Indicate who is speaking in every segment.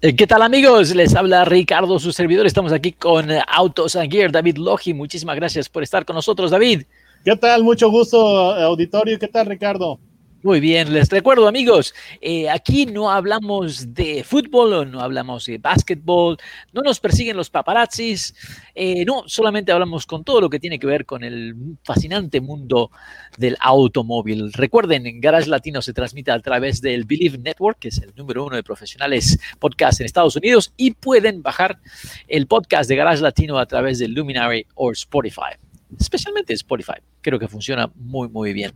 Speaker 1: ¿Qué tal amigos? Les habla Ricardo, su servidor. Estamos aquí con eh, Autos and Gear, David Logi. Muchísimas gracias por estar con nosotros, David.
Speaker 2: ¿Qué tal? Mucho gusto, auditorio. ¿Qué tal, Ricardo?
Speaker 1: Muy bien, les recuerdo amigos, eh, aquí no hablamos de fútbol, no hablamos de básquetbol, no nos persiguen los paparazzis, eh, no, solamente hablamos con todo lo que tiene que ver con el fascinante mundo del automóvil. Recuerden, en Garage Latino se transmite a través del Believe Network, que es el número uno de profesionales podcast en Estados Unidos, y pueden bajar el podcast de Garage Latino a través de Luminary o Spotify especialmente Spotify. Creo que funciona muy, muy bien.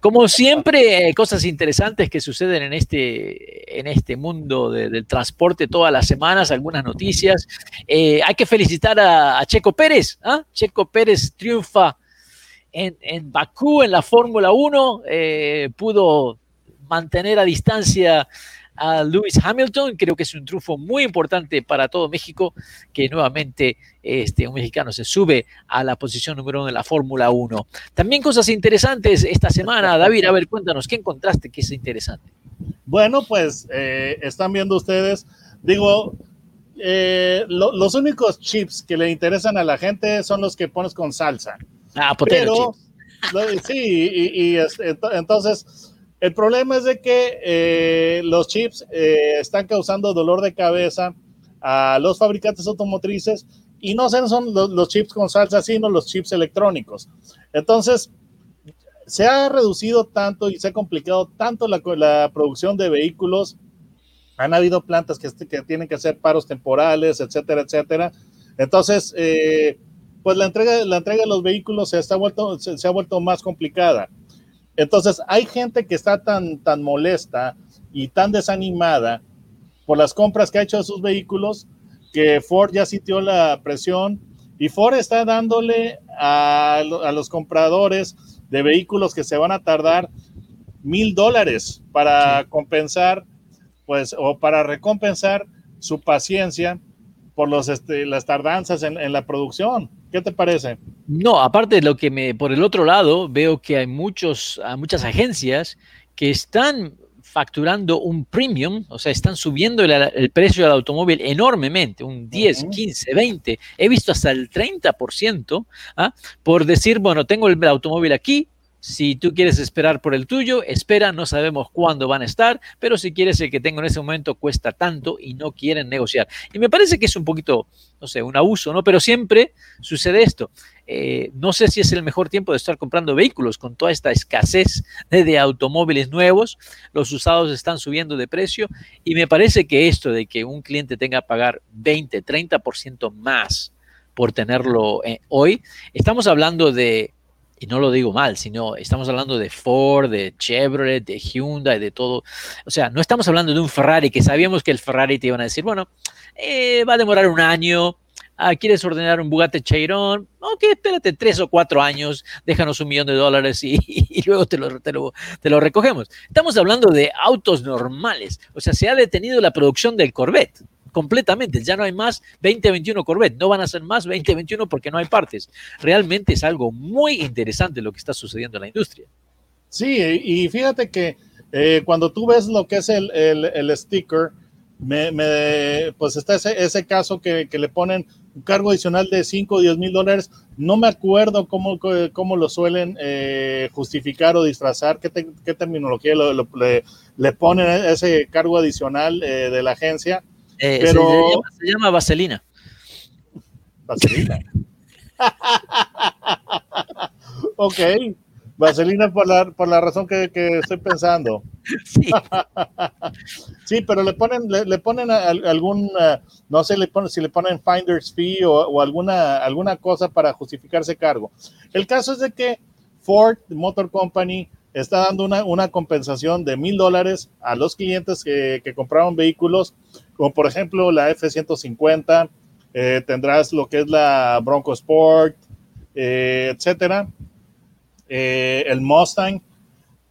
Speaker 1: Como siempre, eh, cosas interesantes que suceden en este, en este mundo del transporte todas las semanas, algunas noticias. Eh, hay que felicitar a, Checo Pérez. ¿ah? Checo Pérez triunfa en, en Bakú en la Fórmula 1, eh, pudo mantener a distancia a Lewis Hamilton. Creo que es un triunfo muy importante para todo México, que nuevamente este, un mexicano se sube a la posición número uno de la Fórmula 1. También cosas interesantes esta semana. David, a ver, cuéntanos, ¿qué encontraste que es interesante?
Speaker 2: Bueno, pues eh, están viendo ustedes, digo, eh, los únicos chips que le interesan a la gente son los que pones con salsa.
Speaker 1: Ah, Pero,
Speaker 2: sí, y, y, entonces el problema es de que eh, los chips eh, están causando dolor de cabeza a los fabricantes automotrices y no son los, chips con salsa, sino los chips electrónicos. Entonces, se ha reducido tanto y se ha complicado tanto la, producción de vehículos. Han habido plantas que, tienen que hacer paros temporales, etcétera, etcétera. Entonces, eh, pues la entrega, la entrega de los vehículos se, vuelto, se ha vuelto más complicada. Entonces, hay gente que está tan, tan molesta y tan desanimada por las compras que ha hecho de sus vehículos que Ford ya sintió la presión y Ford está dándole a, los compradores de vehículos que se van a tardar mil dólares para compensar, pues, o para recompensar su paciencia por los, este, las tardanzas en la producción. ¿Qué te parece?
Speaker 1: No, aparte de lo que me, por el otro lado, veo que hay muchos, muchas agencias que están facturando un premium, o sea, están subiendo el, precio del automóvil enormemente, un 10, 15, 20, he visto hasta el 30%, ¿ah? por decir, bueno, tengo el automóvil aquí, si tú quieres esperar por el tuyo, espera, no sabemos cuándo van a estar, pero si quieres el que tengo en ese momento cuesta tanto y no quieren negociar. Y me parece que es un poquito, no sé, un abuso, ¿no? Pero siempre sucede esto. Eh, no sé si es el mejor tiempo de estar comprando vehículos con toda esta escasez de, automóviles nuevos. Los usados están subiendo de precio y me parece que esto de que un cliente tenga que pagar 20, 30% más por tenerlo eh, hoy, estamos hablando de y no lo digo mal, sino estamos hablando de Ford, de Chevrolet, de Hyundai, de todo. O sea, no estamos hablando de un Ferrari que sabíamos que el Ferrari te iban a decir, bueno, eh, va a demorar un año. Ah, ¿Quieres ordenar un Bugatti Chiron? Ok, espérate tres o cuatro años, déjanos un millón de dólares y, luego te lo, te, lo, te lo recogemos. Estamos hablando de autos normales. O sea, se ha detenido la producción del Corvette completamente. Ya no hay más 2021 Corvette, no van a ser más 2021 porque no hay partes. Realmente es algo muy interesante lo que está sucediendo en la industria.
Speaker 2: Sí, y fíjate que eh, cuando tú ves lo que es el, el, sticker, me, pues está ese, ese caso que, que, le ponen un cargo adicional de 5 o 10 mil dólares. No me acuerdo cómo, cómo lo suelen eh, justificar o disfrazar, qué, qué terminología le, le, ponen ese cargo adicional eh, de la agencia
Speaker 1: eh, pero... Se llama, vaselina.
Speaker 2: Vaselina. ok. Vaselina por la, por la razón que, estoy pensando. Sí. sí, pero le ponen, le, ponen algún, eh, no sé le ponen, si le ponen finder's fee o, alguna, alguna cosa para justificar ese cargo. El caso es de que Ford Motor Company está dando una, compensación de mil dólares a los clientes que, que compraron vehículos como por ejemplo la F-150, eh, tendrás lo que es la Bronco Sport, eh, etcétera, eh, el Mustang.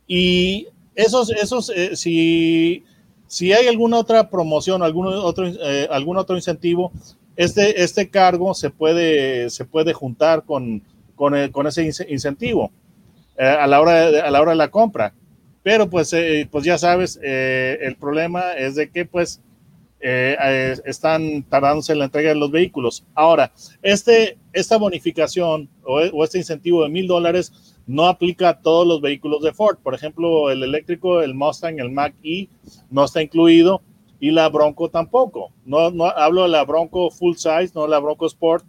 Speaker 2: Y esos, esos si, si hay alguna otra promoción, algún otro, algún otro incentivo, este, este cargo se puede, se puede juntar con, con, con ese incentivo a, la hora de, a la hora de la compra. Pero pues, pues ya sabes, el problema es de que pues eh, están tardándose en la entrega de los vehículos. Ahora, este, esta bonificación o, este incentivo de mil dólares no aplica a todos los vehículos de Ford. Por ejemplo, el eléctrico, el Mustang, el Mac E no está incluido y la Bronco tampoco. No, no hablo de la Bronco full size, no la Bronco Sport.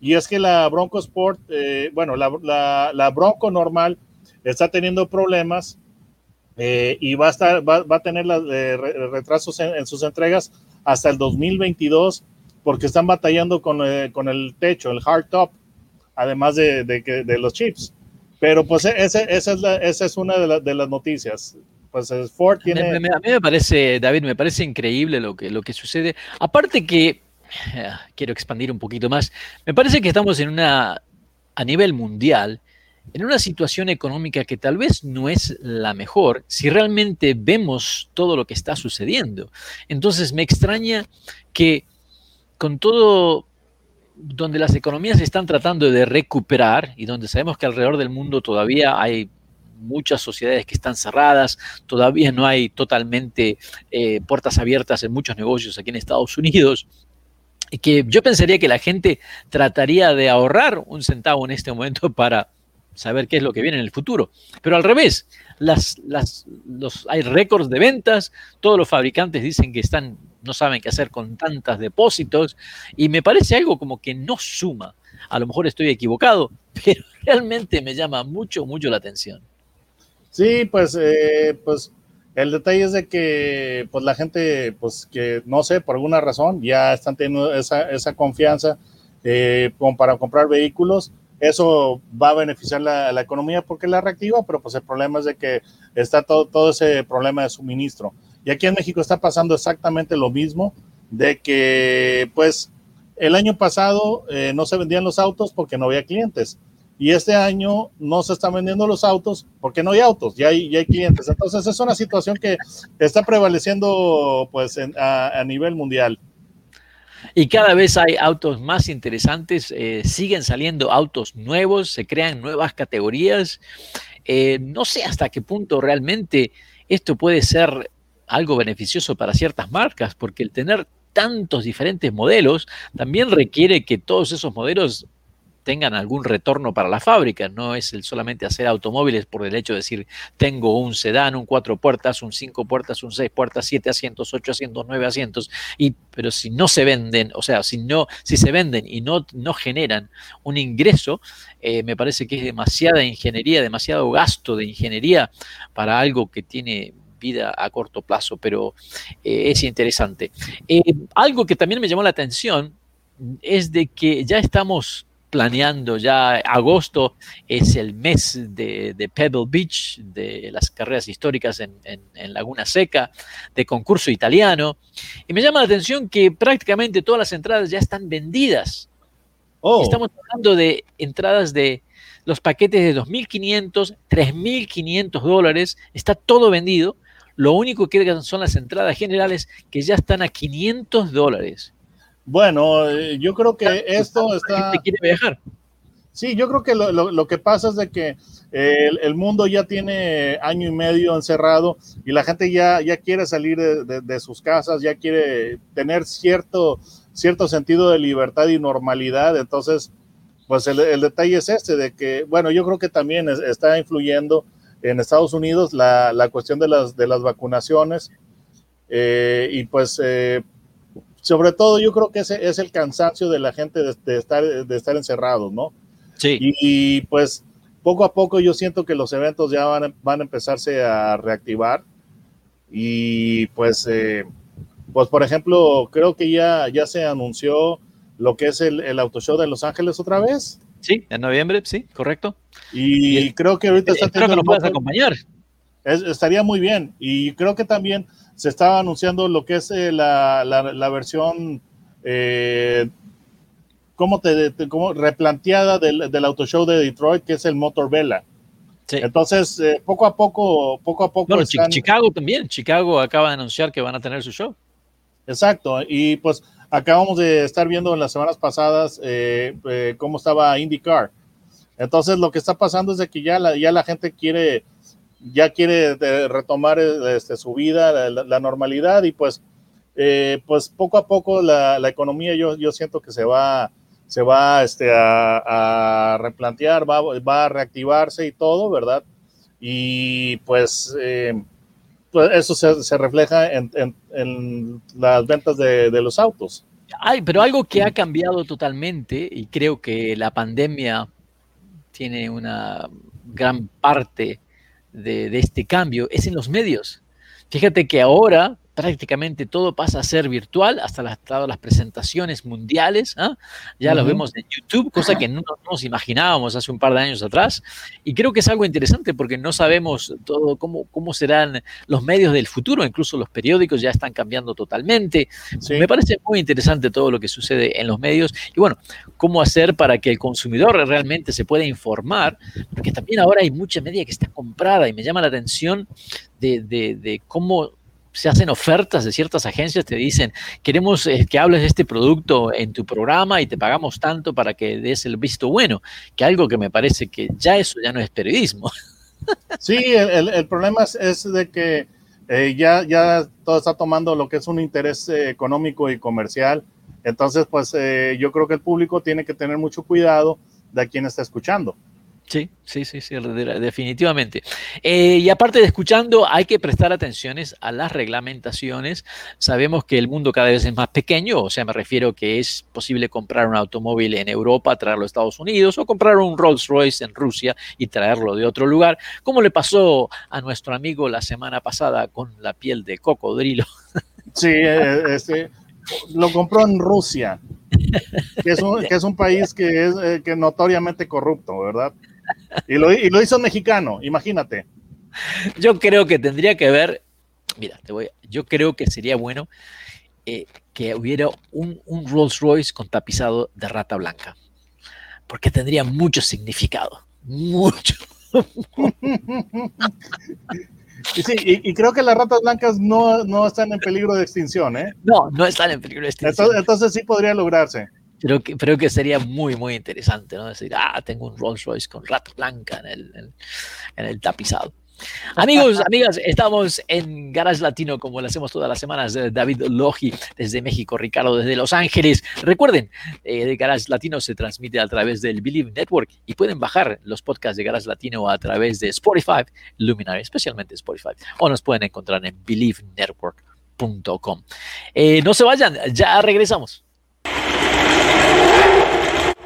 Speaker 2: Y es que la Bronco Sport, eh, bueno, la, la, Bronco normal está teniendo problemas eh, y va a, estar, va, a tener retrasos en, sus entregas hasta el 2022 porque están batallando con, eh, con el techo, el hard top, además de, de, de los chips. Pero pues e, ese, esa, es la, esa es una de, de, las noticias. Pues Ford tiene...
Speaker 1: a mí me parece, David, me parece increíble lo que, lo que sucede. Aparte que, quiero expandir un poquito más, me parece que estamos en una, a nivel mundial, en una situación económica que tal vez no es la mejor si realmente vemos todo lo que está sucediendo. Entonces me extraña que con todo donde las economías están tratando de recuperar y donde sabemos que alrededor del mundo todavía hay muchas sociedades que están cerradas, todavía no hay totalmente eh, puertas abiertas en muchos negocios aquí en Estados Unidos, y que yo pensaría que la gente trataría de ahorrar un centavo en este momento para saber qué es lo que viene en el futuro. Pero al revés, hay récords de ventas, todos los fabricantes dicen que están, no saben qué hacer con tantos depósitos, y me parece algo como que no suma. A lo mejor estoy equivocado, pero realmente me llama mucho, mucho la atención.
Speaker 2: Sí, pues, eh, pues el detalle es de que pues la gente, pues que no sé, por alguna razón, ya están teniendo esa, esa confianza eh, para comprar vehículos eso va a beneficiar la, la, economía porque la reactiva, pero pues el problema es de que está todo, todo ese problema de suministro. Y aquí en México está pasando exactamente lo mismo, de que pues el año pasado eh, no se vendían los autos porque no había clientes. Y este año no se están vendiendo los autos porque no hay autos, ya hay, ya hay clientes. Entonces es una situación que está prevaleciendo pues a, a nivel mundial.
Speaker 1: Y cada vez hay autos más interesantes, eh, siguen saliendo autos nuevos, se crean nuevas categorías. Eh, no sé hasta qué punto realmente esto puede ser algo beneficioso para ciertas marcas, porque el tener tantos diferentes modelos también requiere que todos esos modelos tengan algún retorno para la fábrica. No es el solamente hacer automóviles por el hecho de decir, tengo un sedán, un cuatro puertas, un cinco puertas, un seis puertas, siete asientos, ocho asientos, nueve asientos. Y, pero si no se venden, o sea, si, no, si se venden y no, no generan un ingreso, eh, me parece que es demasiada ingeniería, demasiado gasto de ingeniería para algo que tiene vida a corto plazo, pero eh, es interesante. Eh, algo que también me llamó la atención es de que ya estamos planeando ya agosto es el mes de, Pebble Beach, de las carreras históricas en, Laguna Seca, de concurso italiano. Y me llama la atención que prácticamente todas las entradas ya están vendidas. Oh. Estamos hablando de entradas de los paquetes de 2.500, 3.500 dólares, está todo vendido. Lo único que quedan son las entradas generales que ya están a 500 dólares.
Speaker 2: Bueno, eh, yo creo que esto está...
Speaker 1: quiere viajar?
Speaker 2: Sí, yo creo que lo, que pasa es de que el, mundo ya tiene año y medio encerrado y la gente ya, ya quiere salir de, sus casas, ya quiere tener cierto, cierto sentido de libertad y normalidad. Entonces, pues el, detalle es este, de que, bueno, yo creo que también está influyendo en Estados Unidos la, cuestión de las, de las vacunaciones. Eh, y pues eh, sobre todo yo creo que ese es el cansancio de la gente de, estar, de estar encerrados, ¿no?
Speaker 1: Sí.
Speaker 2: Y, pues poco a poco yo siento que los eventos ya van, van a empezarse a reactivar y pues, eh, pues por ejemplo, creo que ya, ya se anunció lo que es el, el Auto Show de Los Ángeles otra vez.
Speaker 1: Sí, en noviembre, sí, correcto.
Speaker 2: Y, creo que ahorita está
Speaker 1: Creo que lo puedes acompañar.
Speaker 2: Estaría muy bien. Y creo que también se estaba anunciando lo que es eh, la, la, versión eh, como te, como replanteada del, del auto show de Detroit, que es el Motor Vela. Entonces, eh, poco a poco, poco a poco.
Speaker 1: Bueno, Chicago también. Chicago acaba de anunciar que van a tener su show.
Speaker 2: Exacto. Y pues acabamos de estar viendo en las semanas pasadas eh, eh, cómo estaba IndyCar. Entonces, lo que está pasando es de que ya la, ya la gente quiere, ya quiere retomar este, su vida, la, normalidad, y pues, pues poco a poco la, economía yo, yo siento que se va se va este, a, replantear, va, va, a reactivarse y todo, ¿verdad? Y pues, eh, pues eso se, refleja en, las ventas de, los autos.
Speaker 1: Ay, pero algo que ha cambiado totalmente y creo que la pandemia tiene una gran parte de, de este cambio es en los medios. Fíjate que ahora prácticamente todo pasa a ser virtual, hasta las, las presentaciones mundiales, ¿ah? ya lo vemos en YouTube, cosa que no, nos imaginábamos hace un par de años atrás, y creo que es algo interesante porque no sabemos todo cómo, cómo serán los medios del futuro, incluso los periódicos ya están cambiando totalmente. Me parece muy interesante todo lo que sucede en los medios, y bueno, cómo hacer para que el consumidor realmente se pueda informar, porque también ahora hay mucha media que está comprada y me llama la atención de, de, de cómo se hacen ofertas de ciertas agencias, te dicen, queremos eh, que hables de este producto en tu programa y te pagamos tanto para que des el visto bueno, que algo que me parece que ya eso ya no es periodismo.
Speaker 2: Sí, el, problema es, de que eh, ya, ya todo está tomando lo que es un interés eh, económico y comercial. Entonces, pues yo creo que el público tiene que tener mucho cuidado de quién está escuchando.
Speaker 1: Sí, sí, sí, sí, definitivamente. Eh, y aparte de escuchando, hay que prestar atenciones a las reglamentaciones. Sabemos que el mundo cada vez es más pequeño, o sea, me refiero que es posible comprar un automóvil en Europa, traerlo a Estados Unidos, o comprar un Rolls Royce en Rusia y traerlo de otro lugar, como le pasó a nuestro amigo la semana pasada con la piel de cocodrilo.
Speaker 2: Sí, este, lo compró en Rusia, que es un, país que es notoriamente corrupto, ¿verdad? Y lo, hizo un mexicano, imagínate.
Speaker 1: Yo creo que tendría que haber, mira, te voy, yo creo que sería bueno eh, que hubiera un, Rolls Royce con tapizado de rata blanca, porque tendría mucho significado, mucho.
Speaker 2: Y sí, y, creo que las ratas blancas no, están en peligro de extinción, ¿eh?
Speaker 1: No, no están en peligro de extinción.
Speaker 2: entonces sí podría lograrse.
Speaker 1: Creo que, creo que sería muy, muy interesante, ¿no? Decir, ah, tengo un Rolls Royce con rata blanca en el, en, el tapizado. Amigos, amigas, estamos en Garage Latino como lo hacemos todas las semanas. David Logi desde México, Ricardo desde Los Ángeles. Recuerden, eh, Garage Latino se transmite a través del Believe Network y pueden bajar los podcasts de Garage Latino a través de Spotify, Luminary, especialmente Spotify, o nos pueden encontrar en believenetwork.com. Eh, no se vayan, ya regresamos.